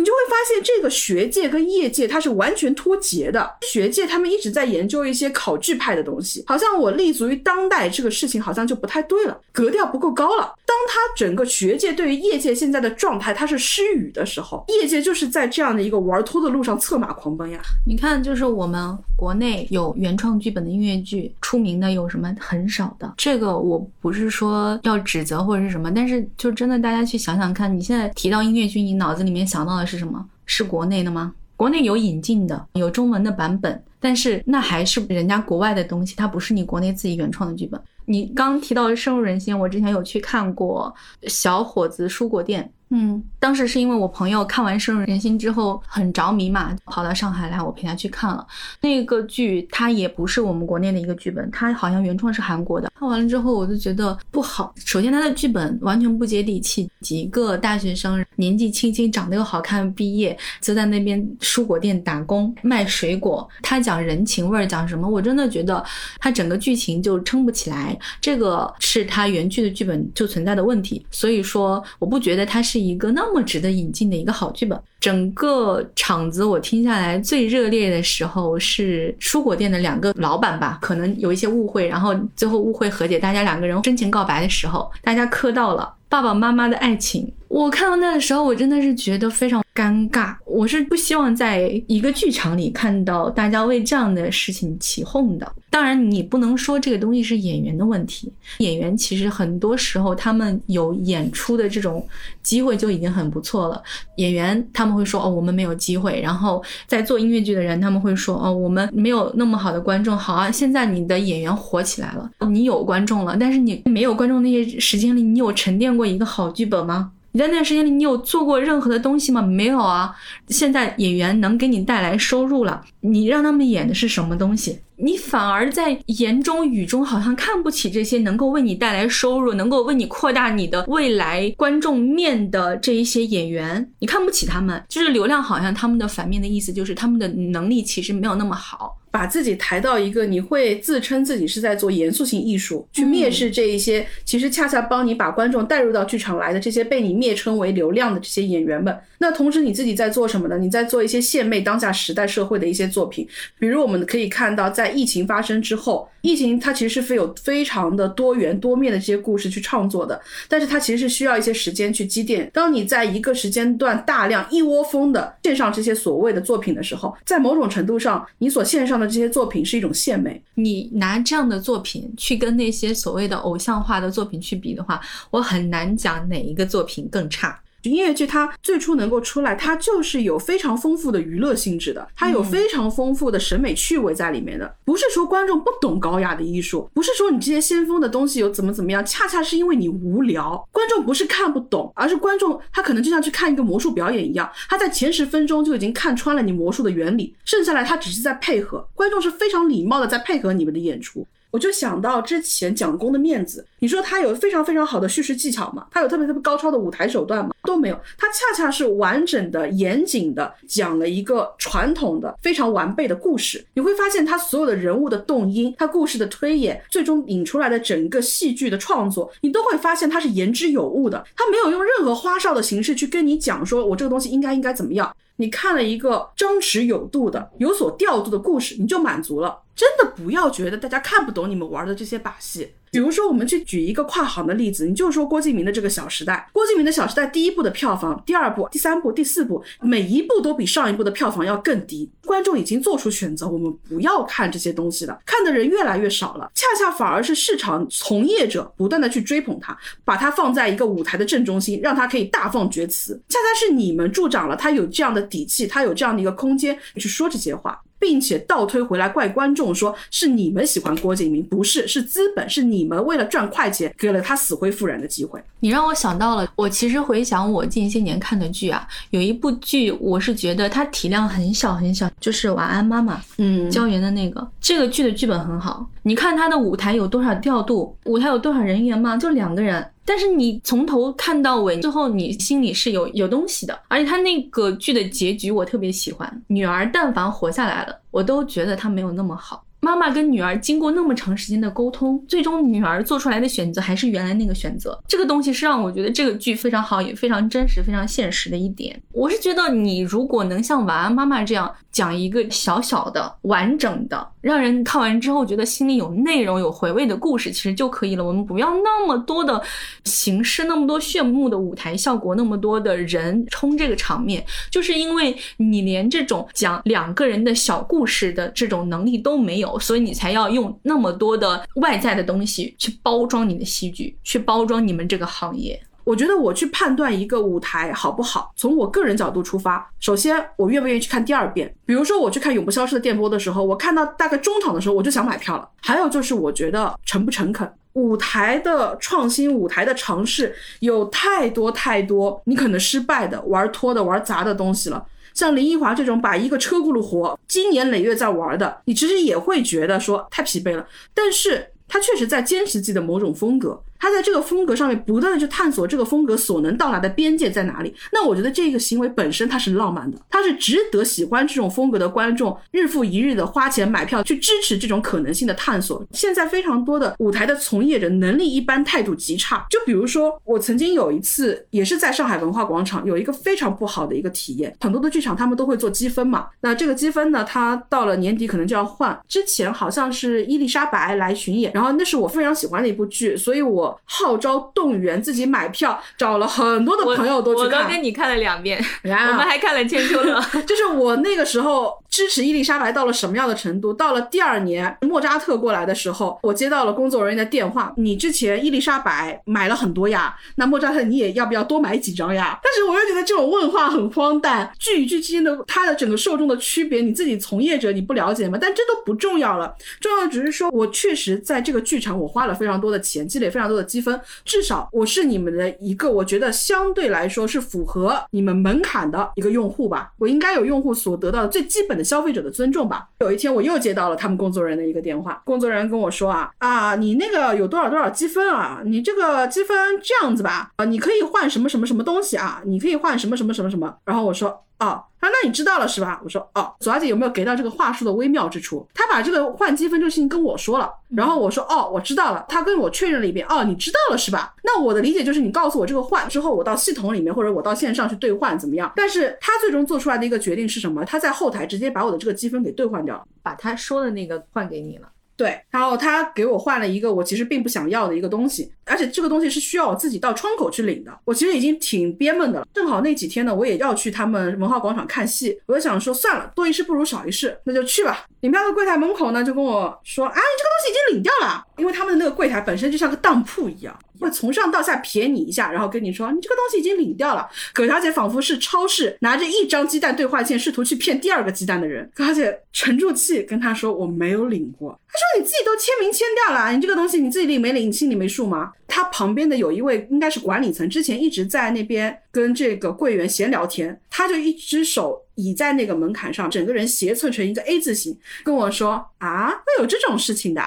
你就会发现，这个学界跟业界它是完全脱节的。学界他们一直在研究一些考据派的东西，好像我立足于当代这个事情好像就不太对了，格调不够高了。当他整个学界对于业界现在的状态它是失语的时候，业界就是在这样的一个玩脱的路上策马狂奔呀。你看，就是我们国内有原创剧本的音乐剧，出名的有什么很少的。这个我不是说要指责或者是什么，但是就真的大家去想想看，你现在提到音乐剧，你脑子里面想到的是什么？是国内的吗？国内有引进的，有中文的版本，但是那还是人家国外的东西，它不是你国内自己原创的剧本。你刚提到深入人心，我之前有去看过《小伙子蔬果店》。嗯，当时是因为我朋友看完《深入人心》之后很着迷嘛，跑到上海来，我陪他去看了那个剧。它也不是我们国内的一个剧本，它好像原创是韩国的。看完了之后，我就觉得不好。首先，它的剧本完全不接地气，几个大学生年纪轻轻，长得又好看，毕业就在那边蔬果店打工卖水果。他讲人情味儿，讲什么？我真的觉得他整个剧情就撑不起来。这个是他原剧的剧本就存在的问题。所以说，我不觉得他是。一个那么值得引进的一个好剧本，整个场子我听下来最热烈的时候是蔬果店的两个老板吧，可能有一些误会，然后最后误会和解，大家两个人真情告白的时候，大家磕到了爸爸妈妈的爱情。我看到那个时候，我真的是觉得非常尴尬。我是不希望在一个剧场里看到大家为这样的事情起哄的。当然，你不能说这个东西是演员的问题。演员其实很多时候他们有演出的这种机会就已经很不错了。演员他们会说：“哦，我们没有机会。”然后在做音乐剧的人他们会说：“哦，我们没有那么好的观众。”好啊，现在你的演员火起来了，你有观众了，但是你没有观众那些时间里，你有沉淀过一个好剧本吗？你在那段时间里，你有做过任何的东西吗？没有啊。现在演员能给你带来收入了，你让他们演的是什么东西？你反而在言中语中好像看不起这些能够为你带来收入、能够为你扩大你的未来观众面的这一些演员，你看不起他们，就是流量好像他们的反面的意思就是他们的能力其实没有那么好。把自己抬到一个你会自称自己是在做严肃性艺术，去蔑视这一些其实恰恰帮你把观众带入到剧场来的这些被你蔑称为流量的这些演员们。那同时你自己在做什么呢？你在做一些献媚当下时代社会的一些作品，比如我们可以看到，在疫情发生之后，疫情它其实是非有非常的多元多面的这些故事去创作的，但是它其实是需要一些时间去积淀。当你在一个时间段大量一窝蜂的献上这些所谓的作品的时候，在某种程度上，你所献上的这些作品是一种献媚。你拿这样的作品去跟那些所谓的偶像化的作品去比的话，我很难讲哪一个作品更差。音乐剧它最初能够出来，它就是有非常丰富的娱乐性质的，它有非常丰富的审美趣味在里面的。不是说观众不懂高雅的艺术，不是说你这些先锋的东西有怎么怎么样，恰恰是因为你无聊。观众不是看不懂，而是观众他可能就像去看一个魔术表演一样，他在前十分钟就已经看穿了你魔术的原理，剩下来他只是在配合。观众是非常礼貌的在配合你们的演出。我就想到之前蒋公的面子，你说他有非常非常好的叙事技巧吗？他有特别特别高超的舞台手段吗？都没有，他恰恰是完整的、严谨的讲了一个传统的、非常完备的故事。你会发现他所有的人物的动因，他故事的推演，最终引出来的整个戏剧的创作，你都会发现他是言之有物的。他没有用任何花哨的形式去跟你讲，说我这个东西应该应该怎么样。你看了一个张弛有度的、有所调度的故事，你就满足了。真的不要觉得大家看不懂你们玩的这些把戏。比如说，我们去举一个跨行的例子，你就说郭敬明的这个《小时代》，郭敬明的《小时代》第一部的票房、第二部、第三部、第四部，每一部都比上一部的票房要更低。观众已经做出选择，我们不要看这些东西了，看的人越来越少了，恰恰反而是市场从业者不断的去追捧他，把他放在一个舞台的正中心，让他可以大放厥词。恰恰是你们助长了他有这样的底气，他有这样的一个空间去说这些话。并且倒推回来怪观众，说是你们喜欢郭敬明，不是，是资本，是你们为了赚快钱给了他死灰复燃的机会。你让我想到了，我其实回想我近些年看的剧啊，有一部剧我是觉得它体量很小很小，就是《晚安妈妈》，嗯，胶原的那个。这个剧的剧本很好，你看它的舞台有多少调度，舞台有多少人员吗？就两个人。但是你从头看到尾，最后你心里是有有东西的，而且他那个剧的结局我特别喜欢。女儿但凡活下来了，我都觉得她没有那么好。妈妈跟女儿经过那么长时间的沟通，最终女儿做出来的选择还是原来那个选择。这个东西是让我觉得这个剧非常好，也非常真实、非常现实的一点。我是觉得你如果能像《晚安妈妈》这样讲一个小小的、完整的，让人看完之后觉得心里有内容、有回味的故事，其实就可以了。我们不要那么多的形式，那么多炫目的舞台效果，那么多的人冲这个场面，就是因为你连这种讲两个人的小故事的这种能力都没有。所以你才要用那么多的外在的东西去包装你的戏剧，去包装你们这个行业。我觉得我去判断一个舞台好不好，从我个人角度出发，首先我愿不愿意去看第二遍。比如说我去看《永不消失的电波》的时候，我看到大概中场的时候，我就想买票了。还有就是我觉得诚不诚恳，舞台的创新，舞台的尝试有太多太多，你可能失败的、玩脱的、玩砸的东西了。像林奕华这种把一个车轱辘活，经年累月在玩的，你其实也会觉得说太疲惫了。但是他确实在坚持自己的某种风格。他在这个风格上面不断的去探索这个风格所能到达的边界在哪里。那我觉得这个行为本身它是浪漫的，它是值得喜欢这种风格的观众日复一日的花钱买票去支持这种可能性的探索。现在非常多的舞台的从业者能力一般，态度极差。就比如说我曾经有一次也是在上海文化广场有一个非常不好的一个体验。很多的剧场他们都会做积分嘛，那这个积分呢，它到了年底可能就要换。之前好像是伊丽莎白来巡演，然后那是我非常喜欢的一部剧，所以我。号召动员自己买票，找了很多的朋友都去看。我跟你看了两遍，我们还看了《千秋乐》。就是我那个时候支持伊丽莎白到了什么样的程度？到了第二年莫扎特过来的时候，我接到了工作人员的电话，你之前伊丽莎白买了很多呀，那莫扎特你也要不要多买几张呀？但是我又觉得这种问话很荒诞，剧与剧之间的它的整个受众的区别，你自己从业者你不了解吗？但这都不重要了，重要的只是说我确实在这个剧场我花了非常多的钱，积累非常多的积分，至少我是你们的一个我觉得相对来说是符合你们门槛的一个用户吧，我应该有用户所得到的最基本消费者的尊重吧。有一天我又接到了他们工作人员的一个电话，工作人员跟我说啊啊，你那个有多少多少积分啊？你这个积分这样子吧，啊，你可以换什么什么什么东西啊？你可以换什么什么什么什么？然后我说。哦，他说那你知道了是吧？我说哦，左小姐有没有给到这个话术的微妙之处？他把这个换积分这个事情跟我说了，然后我说哦，我知道了。他跟我确认了一遍，哦，你知道了是吧？那我的理解就是你告诉我这个换之后，我到系统里面或者我到线上去兑换怎么样？但是他最终做出来的一个决定是什么？他在后台直接把我的这个积分给兑换掉了，把他说的那个换给你了。对，然后他给我换了一个我其实并不想要的一个东西，而且这个东西是需要我自己到窗口去领的。我其实已经挺憋闷的了，正好那几天呢，我也要去他们文化广场看戏，我就想说算了，多一事不如少一事，那就去吧。领票的柜台门口呢，就跟我说啊，你这个东西已经领掉了，因为他们的那个柜台本身就像个当铺一样，会从上到下瞥你一下，然后跟你说你这个东西已经领掉了。葛小姐仿佛是超市拿着一张鸡蛋兑换券，试图去骗第二个鸡蛋的人。葛小姐沉住气跟他说我没有领过。他说你自己都签名签掉了，你这个东西你自己领没领，你心里没数吗？他旁边的有一位应该是管理层，之前一直在那边跟这个柜员闲聊天，他就一只手倚在那个门槛上，整个人斜侧成一个 A 字形，跟我说啊，会有这种事情的。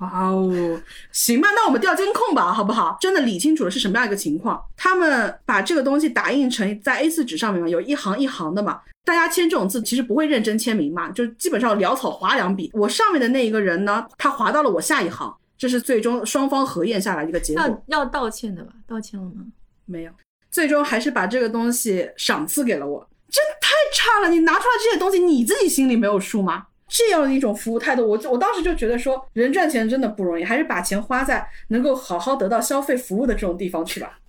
哇哦，行吧，那我们调监控吧，好不好？真的理清楚了是什么样一个情况。他们把这个东西打印成在 A4 纸上面嘛，有一行一行的嘛。大家签这种字其实不会认真签名嘛，就基本上潦草划两笔。我上面的那一个人呢，他划到了我下一行，这是最终双方核验下来一个结果。要要道歉的吧？道歉了吗？没有，最终还是把这个东西赏赐给了我。真太差了！你拿出来这些东西，你自己心里没有数吗？这样的一种服务态度，我我当时就觉得说，人赚钱真的不容易，还是把钱花在能够好好得到消费服务的这种地方去吧。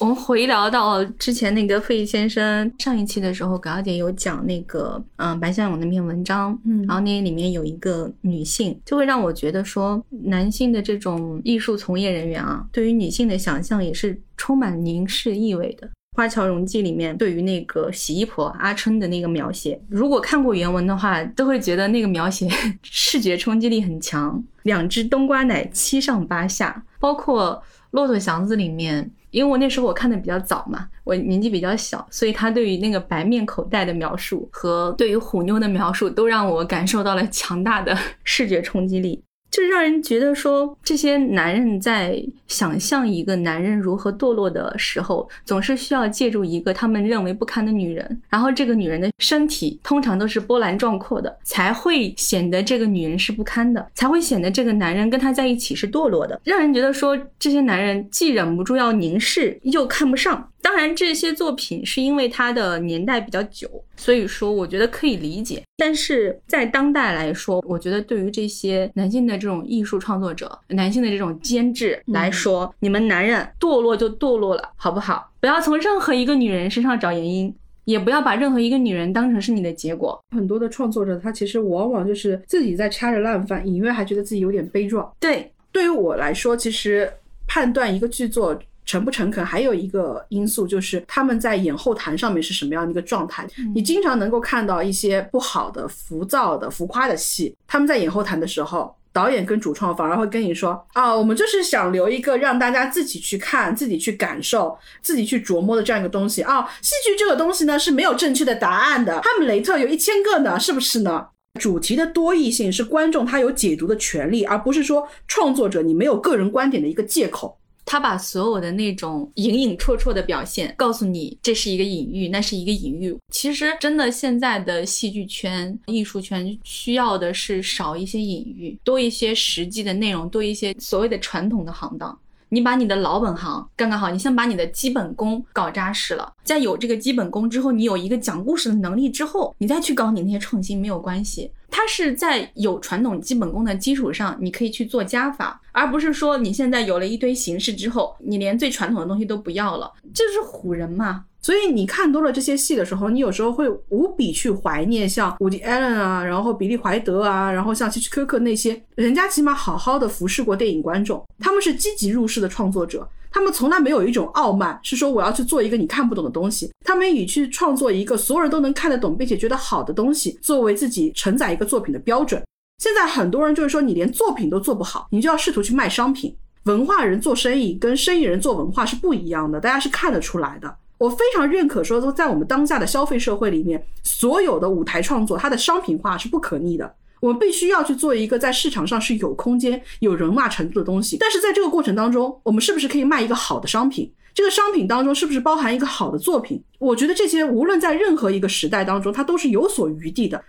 我们回聊到之前那个费先生上一期的时候，葛小姐有讲那个嗯白向勇那篇文章，嗯，然后那里面有一个女性，就会让我觉得说，男性的这种艺术从业人员啊，对于女性的想象也是充满凝视意味的。《花桥荣记》里面对于那个洗衣婆阿春的那个描写，如果看过原文的话，都会觉得那个描写 视觉冲击力很强。两只冬瓜奶七上八下，包括《骆驼祥子》里面，因为我那时候我看的比较早嘛，我年纪比较小，所以他对于那个白面口袋的描述和对于虎妞的描述，都让我感受到了强大的视觉冲击力。就让人觉得说，这些男人在想象一个男人如何堕落的时候，总是需要借助一个他们认为不堪的女人，然后这个女人的身体通常都是波澜壮阔的，才会显得这个女人是不堪的，才会显得这个男人跟她在一起是堕落的，让人觉得说，这些男人既忍不住要凝视，又看不上。当然，这些作品是因为它的年代比较久，所以说我觉得可以理解。但是在当代来说，我觉得对于这些男性的这种艺术创作者、男性的这种监制来说，你们男人堕落就堕落了，好不好？不要从任何一个女人身上找原因，也不要把任何一个女人当成是你的结果。很多的创作者，他其实往往就是自己在掐着烂饭，隐约还觉得自己有点悲壮。对，对于我来说，其实判断一个剧作。诚不诚恳，还有一个因素就是他们在演后谈上面是什么样的一个状态。你经常能够看到一些不好的、浮躁的、浮夸的戏，他们在演后谈的时候，导演跟主创反而会跟你说：“啊，我们就是想留一个让大家自己去看、自己去感受、自己去琢磨的这样一个东西啊。”戏剧这个东西呢是没有正确的答案的，哈姆雷特有一千个呢，是不是呢？主题的多义性是观众他有解读的权利，而不是说创作者你没有个人观点的一个借口。他把所有的那种隐隐绰绰的表现告诉你，这是一个隐喻，那是一个隐喻。其实，真的现在的戏剧圈、艺术圈需要的是少一些隐喻，多一些实际的内容，多一些所谓的传统的行当。你把你的老本行干干好，你先把你的基本功搞扎实了，在有这个基本功之后，你有一个讲故事的能力之后，你再去搞你那些创新没有关系。它是在有传统基本功的基础上，你可以去做加法，而不是说你现在有了一堆形式之后，你连最传统的东西都不要了，这是唬人嘛？所以你看多了这些戏的时候，你有时候会无比去怀念像伍迪·艾伦啊，然后比利·怀德啊，然后像希区柯克那些，人家起码好好的服侍过电影观众，他们是积极入世的创作者，他们从来没有一种傲慢，是说我要去做一个你看不懂的东西，他们以去创作一个所有人都能看得懂并且觉得好的东西作为自己承载一个作品的标准。现在很多人就是说，你连作品都做不好，你就要试图去卖商品。文化人做生意跟生意人做文化是不一样的，大家是看得出来的。我非常认可说，在我们当下的消费社会里面，所有的舞台创作它的商品化是不可逆的。我们必须要去做一个在市场上是有空间、有人脉程度的东西。但是在这个过程当中，我们是不是可以卖一个好的商品？这个商品当中是不是包含一个好的作品？我觉得这些无论在任何一个时代当中，它都是有所余地的。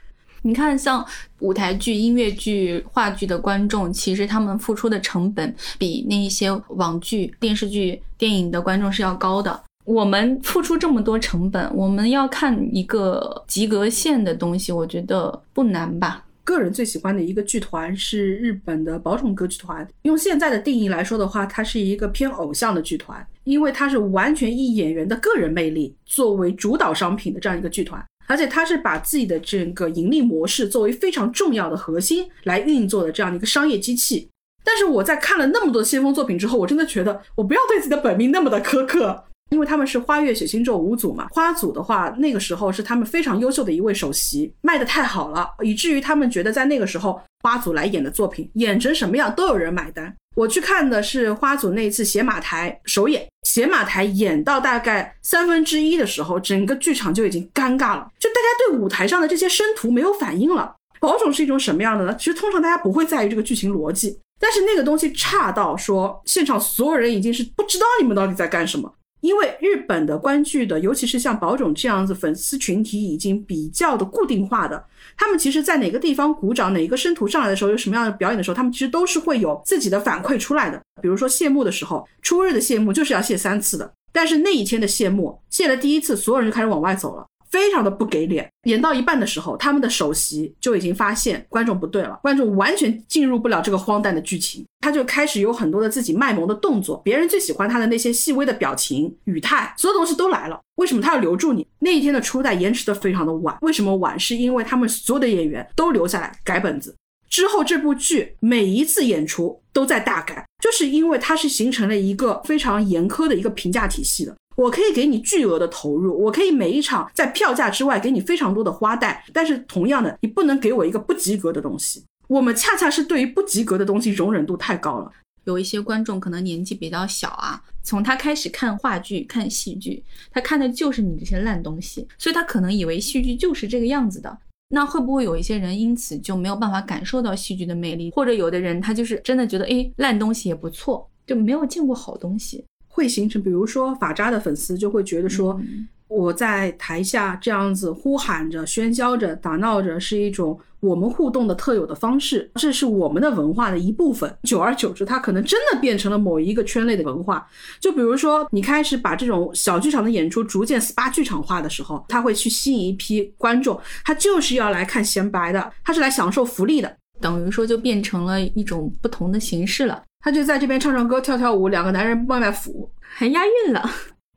你看，像舞台剧、音乐剧、话剧的观众，其实他们付出的成本比那一些网剧、电视剧、电影的观众是要高的。我们付出这么多成本，我们要看一个及格线的东西，我觉得不难吧？个人最喜欢的一个剧团是日本的宝冢歌剧团。用现在的定义来说的话，它是一个偏偶像的剧团，因为它是完全以演员的个人魅力作为主导商品的这样一个剧团，而且它是把自己的整个盈利模式作为非常重要的核心来运作的这样的一个商业机器。但是我在看了那么多先锋作品之后，我真的觉得我不要对自己的本命那么的苛刻。因为他们是花月血星咒五组嘛，花组的话，那个时候是他们非常优秀的一位首席，卖的太好了，以至于他们觉得在那个时候花组来演的作品，演成什么样都有人买单。我去看的是花组那一次写马台首演，写马台演到大概三分之一的时候，整个剧场就已经尴尬了，就大家对舞台上的这些生徒没有反应了。保种是一种什么样的呢？其实通常大家不会在意这个剧情逻辑，但是那个东西差到说，现场所有人已经是不知道你们到底在干什么。因为日本的观剧的，尤其是像宝冢这样子粉丝群体已经比较的固定化的，他们其实，在哪个地方鼓掌，哪一个生徒上来的时候，有什么样的表演的时候，他们其实都是会有自己的反馈出来的。比如说谢幕的时候，初日的谢幕就是要谢三次的，但是那一天的谢幕谢了第一次，所有人就开始往外走了。非常的不给脸，演到一半的时候，他们的首席就已经发现观众不对了，观众完全进入不了这个荒诞的剧情，他就开始有很多的自己卖萌的动作，别人最喜欢他的那些细微的表情、语态，所有东西都来了。为什么他要留住你？那一天的初代延迟的非常的晚，为什么晚？是因为他们所有的演员都留下来改本子，之后这部剧每一次演出都在大改，就是因为它是形成了一个非常严苛的一个评价体系的。我可以给你巨额的投入，我可以每一场在票价之外给你非常多的花带，但是同样的，你不能给我一个不及格的东西。我们恰恰是对于不及格的东西容忍度太高了。有一些观众可能年纪比较小啊，从他开始看话剧、看戏剧，他看的就是你这些烂东西，所以他可能以为戏剧就是这个样子的。那会不会有一些人因此就没有办法感受到戏剧的魅力？或者有的人他就是真的觉得，哎，烂东西也不错，就没有见过好东西。会形成，比如说法扎的粉丝就会觉得说，我在台下这样子呼喊着、喧嚣着、打闹着，是一种我们互动的特有的方式，这是我们的文化的一部分。久而久之，它可能真的变成了某一个圈内的文化。就比如说，你开始把这种小剧场的演出逐渐 SPA 剧场化的时候，它会去吸引一批观众，他就是要来看闲白的，他是来享受福利的，等于说就变成了一种不同的形式了。他就在这边唱唱歌、跳跳舞，两个男人卖卖腐，还押韵了。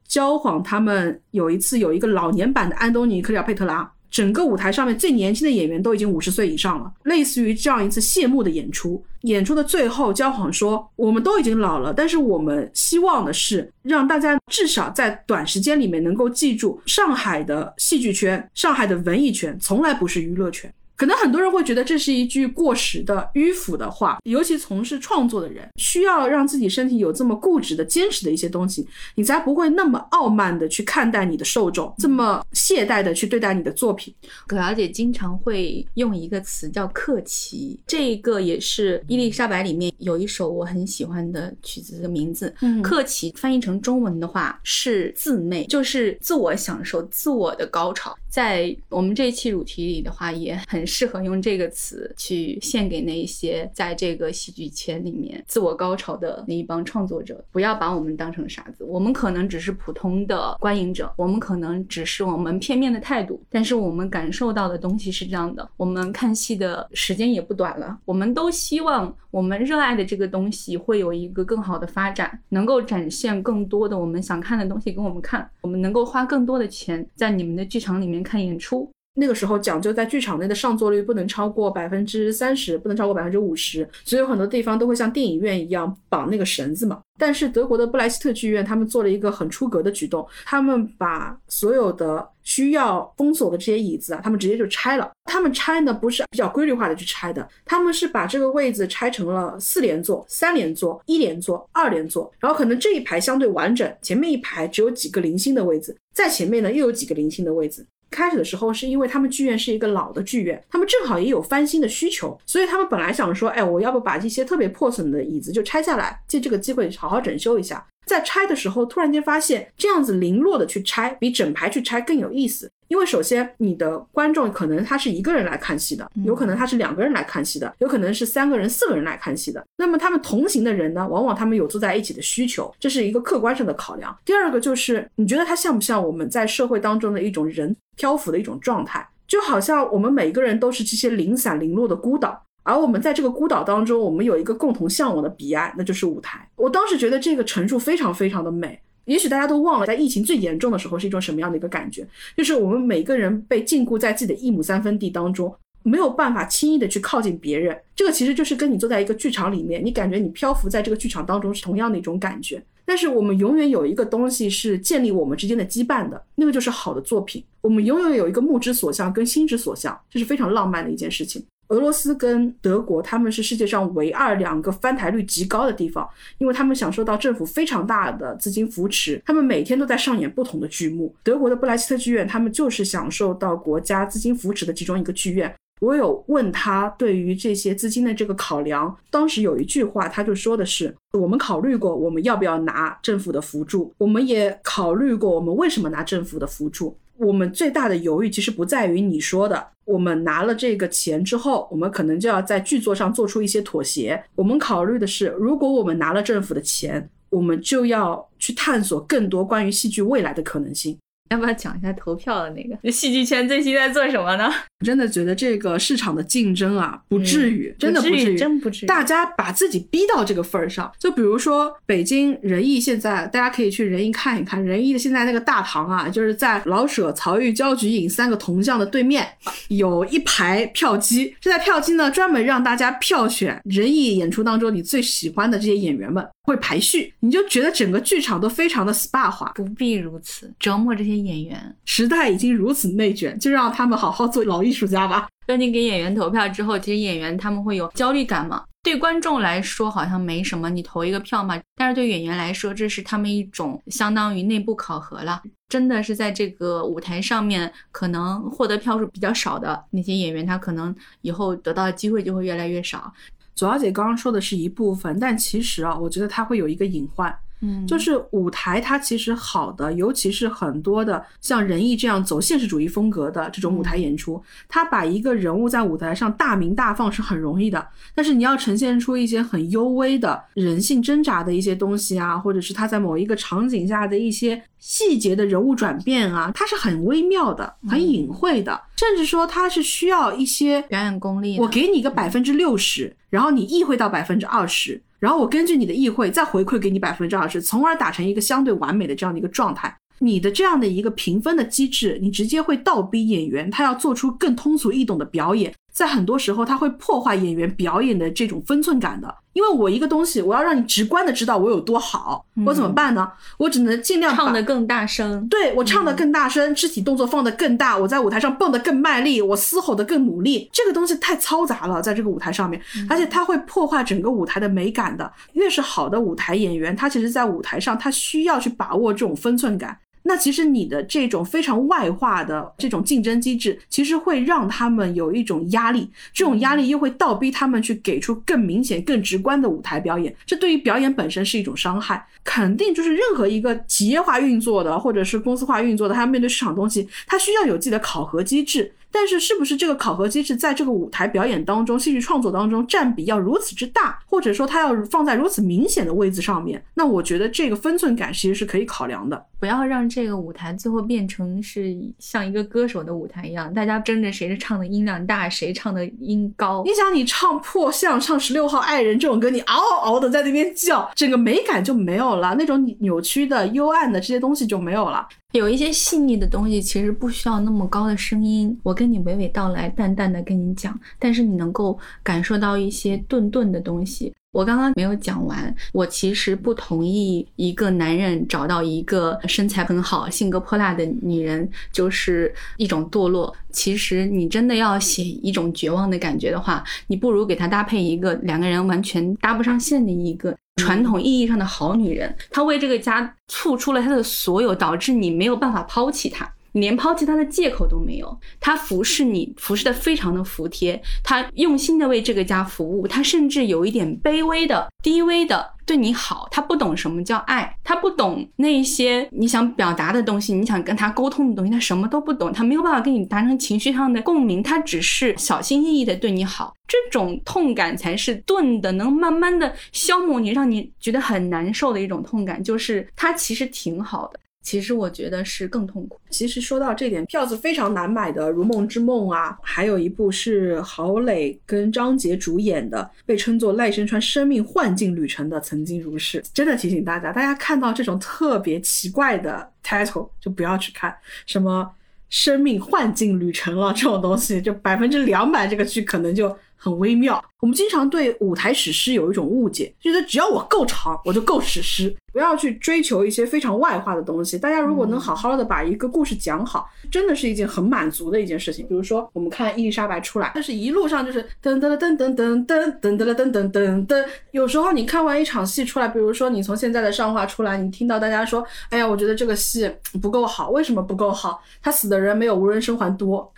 焦晃他们有一次有一个老年版的安东尼·克里奥佩特拉，整个舞台上面最年轻的演员都已经五十岁以上了。类似于这样一次谢幕的演出，演出的最后，焦晃说：“我们都已经老了，但是我们希望的是让大家至少在短时间里面能够记住，上海的戏剧圈、上海的文艺圈从来不是娱乐圈。”可能很多人会觉得这是一句过时的迂腐的话，尤其从事创作的人，需要让自己身体有这么固执的坚持的一些东西，你才不会那么傲慢的去看待你的受众，这么懈怠的去对待你的作品。葛小姐经常会用一个词叫“克奇”，这个也是伊丽莎白里面有一首我很喜欢的曲子的名字。嗯，克奇翻译成中文的话是自媚，就是自我享受、自我的高潮。在我们这一期主题里的话，也很。适合用这个词去献给那些在这个戏剧圈里面自我高潮的那一帮创作者。不要把我们当成傻子，我们可能只是普通的观影者，我们可能只是我们片面的态度，但是我们感受到的东西是这样的。我们看戏的时间也不短了，我们都希望我们热爱的这个东西会有一个更好的发展，能够展现更多的我们想看的东西给我们看，我们能够花更多的钱在你们的剧场里面看演出。那个时候讲究在剧场内的上座率不能超过百分之三十，不能超过百分之五十，所以有很多地方都会像电影院一样绑那个绳子嘛。但是德国的布莱希特剧院他们做了一个很出格的举动，他们把所有的需要封锁的这些椅子啊，他们直接就拆了。他们拆呢不是比较规律化的去拆的，他们是把这个位子拆成了四连座、三连座、一连座、二连座，然后可能这一排相对完整，前面一排只有几个零星的位子，在前面呢又有几个零星的位子。开始的时候是因为他们剧院是一个老的剧院，他们正好也有翻新的需求，所以他们本来想说，哎，我要不把这些特别破损的椅子就拆下来，借这个机会好好整修一下。在拆的时候，突然间发现这样子零落的去拆，比整排去拆更有意思。因为首先，你的观众可能他是一个人来看戏的，有可能他是两个人来看戏的，有可能是三个人、四个人来看戏的。那么他们同行的人呢，往往他们有坐在一起的需求，这是一个客观上的考量。第二个就是，你觉得他像不像我们在社会当中的一种人漂浮的一种状态？就好像我们每个人都是这些零散零落的孤岛。而我们在这个孤岛当中，我们有一个共同向往的彼岸，那就是舞台。我当时觉得这个陈述非常非常的美。也许大家都忘了，在疫情最严重的时候是一种什么样的一个感觉，就是我们每个人被禁锢在自己的一亩三分地当中，没有办法轻易的去靠近别人。这个其实就是跟你坐在一个剧场里面，你感觉你漂浮在这个剧场当中是同样的一种感觉。但是我们永远有一个东西是建立我们之间的羁绊的，那个就是好的作品。我们永远有一个目之所向跟心之所向，这是非常浪漫的一件事情。俄罗斯跟德国，他们是世界上唯二两个翻台率极高的地方，因为他们享受到政府非常大的资金扶持，他们每天都在上演不同的剧目。德国的布莱希特剧院，他们就是享受到国家资金扶持的其中一个剧院。我有问他对于这些资金的这个考量，当时有一句话，他就说的是：我们考虑过我们要不要拿政府的扶助，我们也考虑过我们为什么拿政府的扶助。我们最大的犹豫其实不在于你说的，我们拿了这个钱之后，我们可能就要在剧作上做出一些妥协。我们考虑的是，如果我们拿了政府的钱，我们就要去探索更多关于戏剧未来的可能性。要不要讲一下投票的那个？戏剧圈最近在做什么呢？真的觉得这个市场的竞争啊，不至于，真的不至于，真不至于。大家把自己逼到这个份儿上，就比如说北京人艺，现在大家可以去人艺看一看，人艺的现在那个大堂啊，就是在老舍、曹禺、焦菊隐三个铜像的对面，有一排票机。这台票机呢，专门让大家票选人艺演出当中你最喜欢的这些演员们，会排序，你就觉得整个剧场都非常的 SPA 化。不必如此折磨这些演员，时代已经如此内卷，就让他们好好做老艺。艺术家吧，那你给演员投票之后，其实演员他们会有焦虑感嘛？对观众来说好像没什么，你投一个票嘛。但是对演员来说，这是他们一种相当于内部考核了。真的是在这个舞台上面，可能获得票数比较少的那些演员，他可能以后得到的机会就会越来越少。左小姐刚刚说的是一部分，但其实啊，我觉得它会有一个隐患。嗯，就是舞台，它其实好的，尤其是很多的像仁义这样走现实主义风格的这种舞台演出，它把一个人物在舞台上大明大放是很容易的，但是你要呈现出一些很幽微的人性挣扎的一些东西啊，或者是他在某一个场景下的一些细节的人物转变啊，它是很微妙的、很隐晦的，甚至说它是需要一些表演功力。我给你个百分之六十，然后你意会到百分之二十。然后我根据你的意会再回馈给你百分之二十，从而打成一个相对完美的这样的一个状态。你的这样的一个评分的机制，你直接会倒逼演员他要做出更通俗易懂的表演。在很多时候，他会破坏演员表演的这种分寸感的。因为我一个东西，我要让你直观的知道我有多好，我怎么办呢？我只能尽量唱得更大声。对我唱得更大声，肢体动作放得更大，我在舞台上蹦得更卖力，我嘶吼得更努力。这个东西太嘈杂了，在这个舞台上面，而且它会破坏整个舞台的美感的。越是好的舞台演员，他其实在舞台上，他需要去把握这种分寸感。那其实你的这种非常外化的这种竞争机制，其实会让他们有一种压力，这种压力又会倒逼他们去给出更明显、更直观的舞台表演，这对于表演本身是一种伤害。肯定就是任何一个企业化运作的，或者是公司化运作的，它面对市场东西，它需要有自己的考核机制。但是是不是这个考核机制在这个舞台表演当中、戏剧创作当中占比要如此之大，或者说它要放在如此明显的位置上面？那我觉得这个分寸感其实是可以考量的。不要让这个舞台最后变成是像一个歌手的舞台一样，大家争着谁是唱的音量大，谁唱的音高。你想，你唱破相、唱十六号爱人这种歌，你嗷嗷的在那边叫，整个美感就没有了，那种扭曲的、幽暗的这些东西就没有了。有一些细腻的东西，其实不需要那么高的声音，我跟你娓娓道来，淡淡的跟你讲，但是你能够感受到一些顿顿的东西。我刚刚没有讲完，我其实不同意一个男人找到一个身材很好、性格泼辣的女人就是一种堕落。其实你真的要写一种绝望的感觉的话，你不如给他搭配一个两个人完全搭不上线的一个。传统意义上的好女人，她为这个家付出了她的所有，导致你没有办法抛弃她，你连抛弃他的借口都没有。他服侍你，服侍的非常的服帖，他用心的为这个家服务，他甚至有一点卑微的、低微的。对你好，他不懂什么叫爱，他不懂那些你想表达的东西，你想跟他沟通的东西，他什么都不懂，他没有办法跟你达成情绪上的共鸣，他只是小心翼翼的对你好，这种痛感才是钝的，能慢慢的消磨你，让你觉得很难受的一种痛感，就是他其实挺好的。其实我觉得是更痛苦。其实说到这点，票子非常难买的《如梦之梦》啊，还有一部是郝蕾跟张杰主演的，被称作赖声川生命幻境旅程的《曾经如是》。真的提醒大家，大家看到这种特别奇怪的 title 就不要去看，什么生命幻境旅程了这种东西，就百分之两百这个剧可能就。很微妙。我们经常对舞台史诗有一种误解，觉得只要我够长，我就够史诗。不要去追求一些非常外化的东西。大家如果能好好的把一个故事讲好，真的是一件很满足的一件事情。比如说，我们看伊丽莎白出来，但是一路上就是噔噔噔噔噔噔噔噔噔噔噔噔噔。有时候你看完一场戏出来，比如说你从现在的上画出来，你听到大家说：“哎呀，我觉得这个戏不够好。”为什么不够好？他死的人没有无人生还多。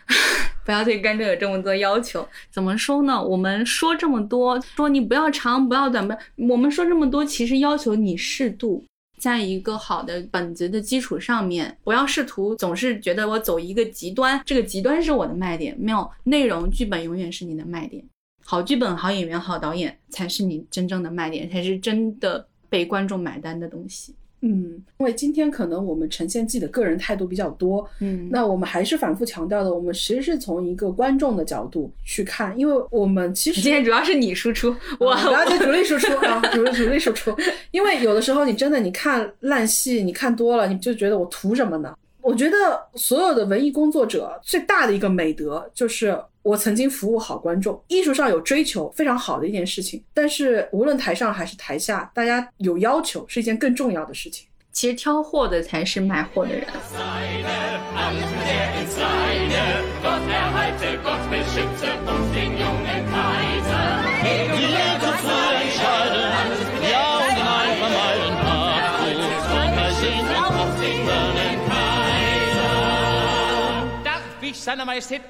不要对观众有这么多要求。怎么说呢？我们说这么多，说你不要长，不要短，不，我们说这么多，其实要求你适度，在一个好的本子的基础上面，不要试图总是觉得我走一个极端，这个极端是我的卖点。没有内容，剧本永远是你的卖点。好剧本、好演员、好导演才是你真正的卖点，才是真的被观众买单的东西。嗯，因为今天可能我们呈现自己的个人态度比较多，嗯，那我们还是反复强调的，我们其实是从一个观众的角度去看，因为我们其实今天主要是你输出，我主要是主力输出啊，主力主力输出，因为有的时候你真的你看烂戏，你看多了，你就觉得我图什么呢？我觉得所有的文艺工作者最大的一个美德就是我曾经服务好观众。艺术上有追求，非常好的一件事情。但是无论台上还是台下，大家有要求是一件更重要的事情。其实挑货的才是卖货的人。seiner Majestät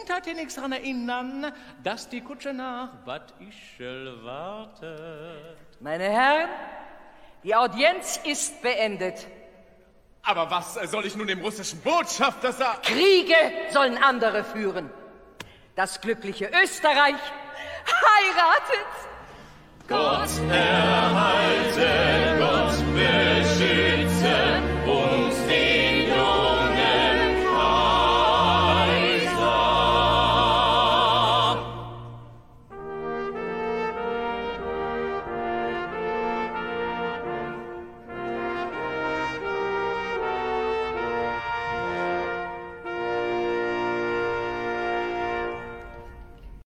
untertänigst daran erinnern, dass die Kutsche nach Bad Ischel wartet. Meine Herren, die Audienz ist beendet. Aber was soll ich nun dem russischen Botschafter sagen? Kriege sollen andere führen. Das glückliche Österreich heiratet. Gott erhalte, Gott beschütze.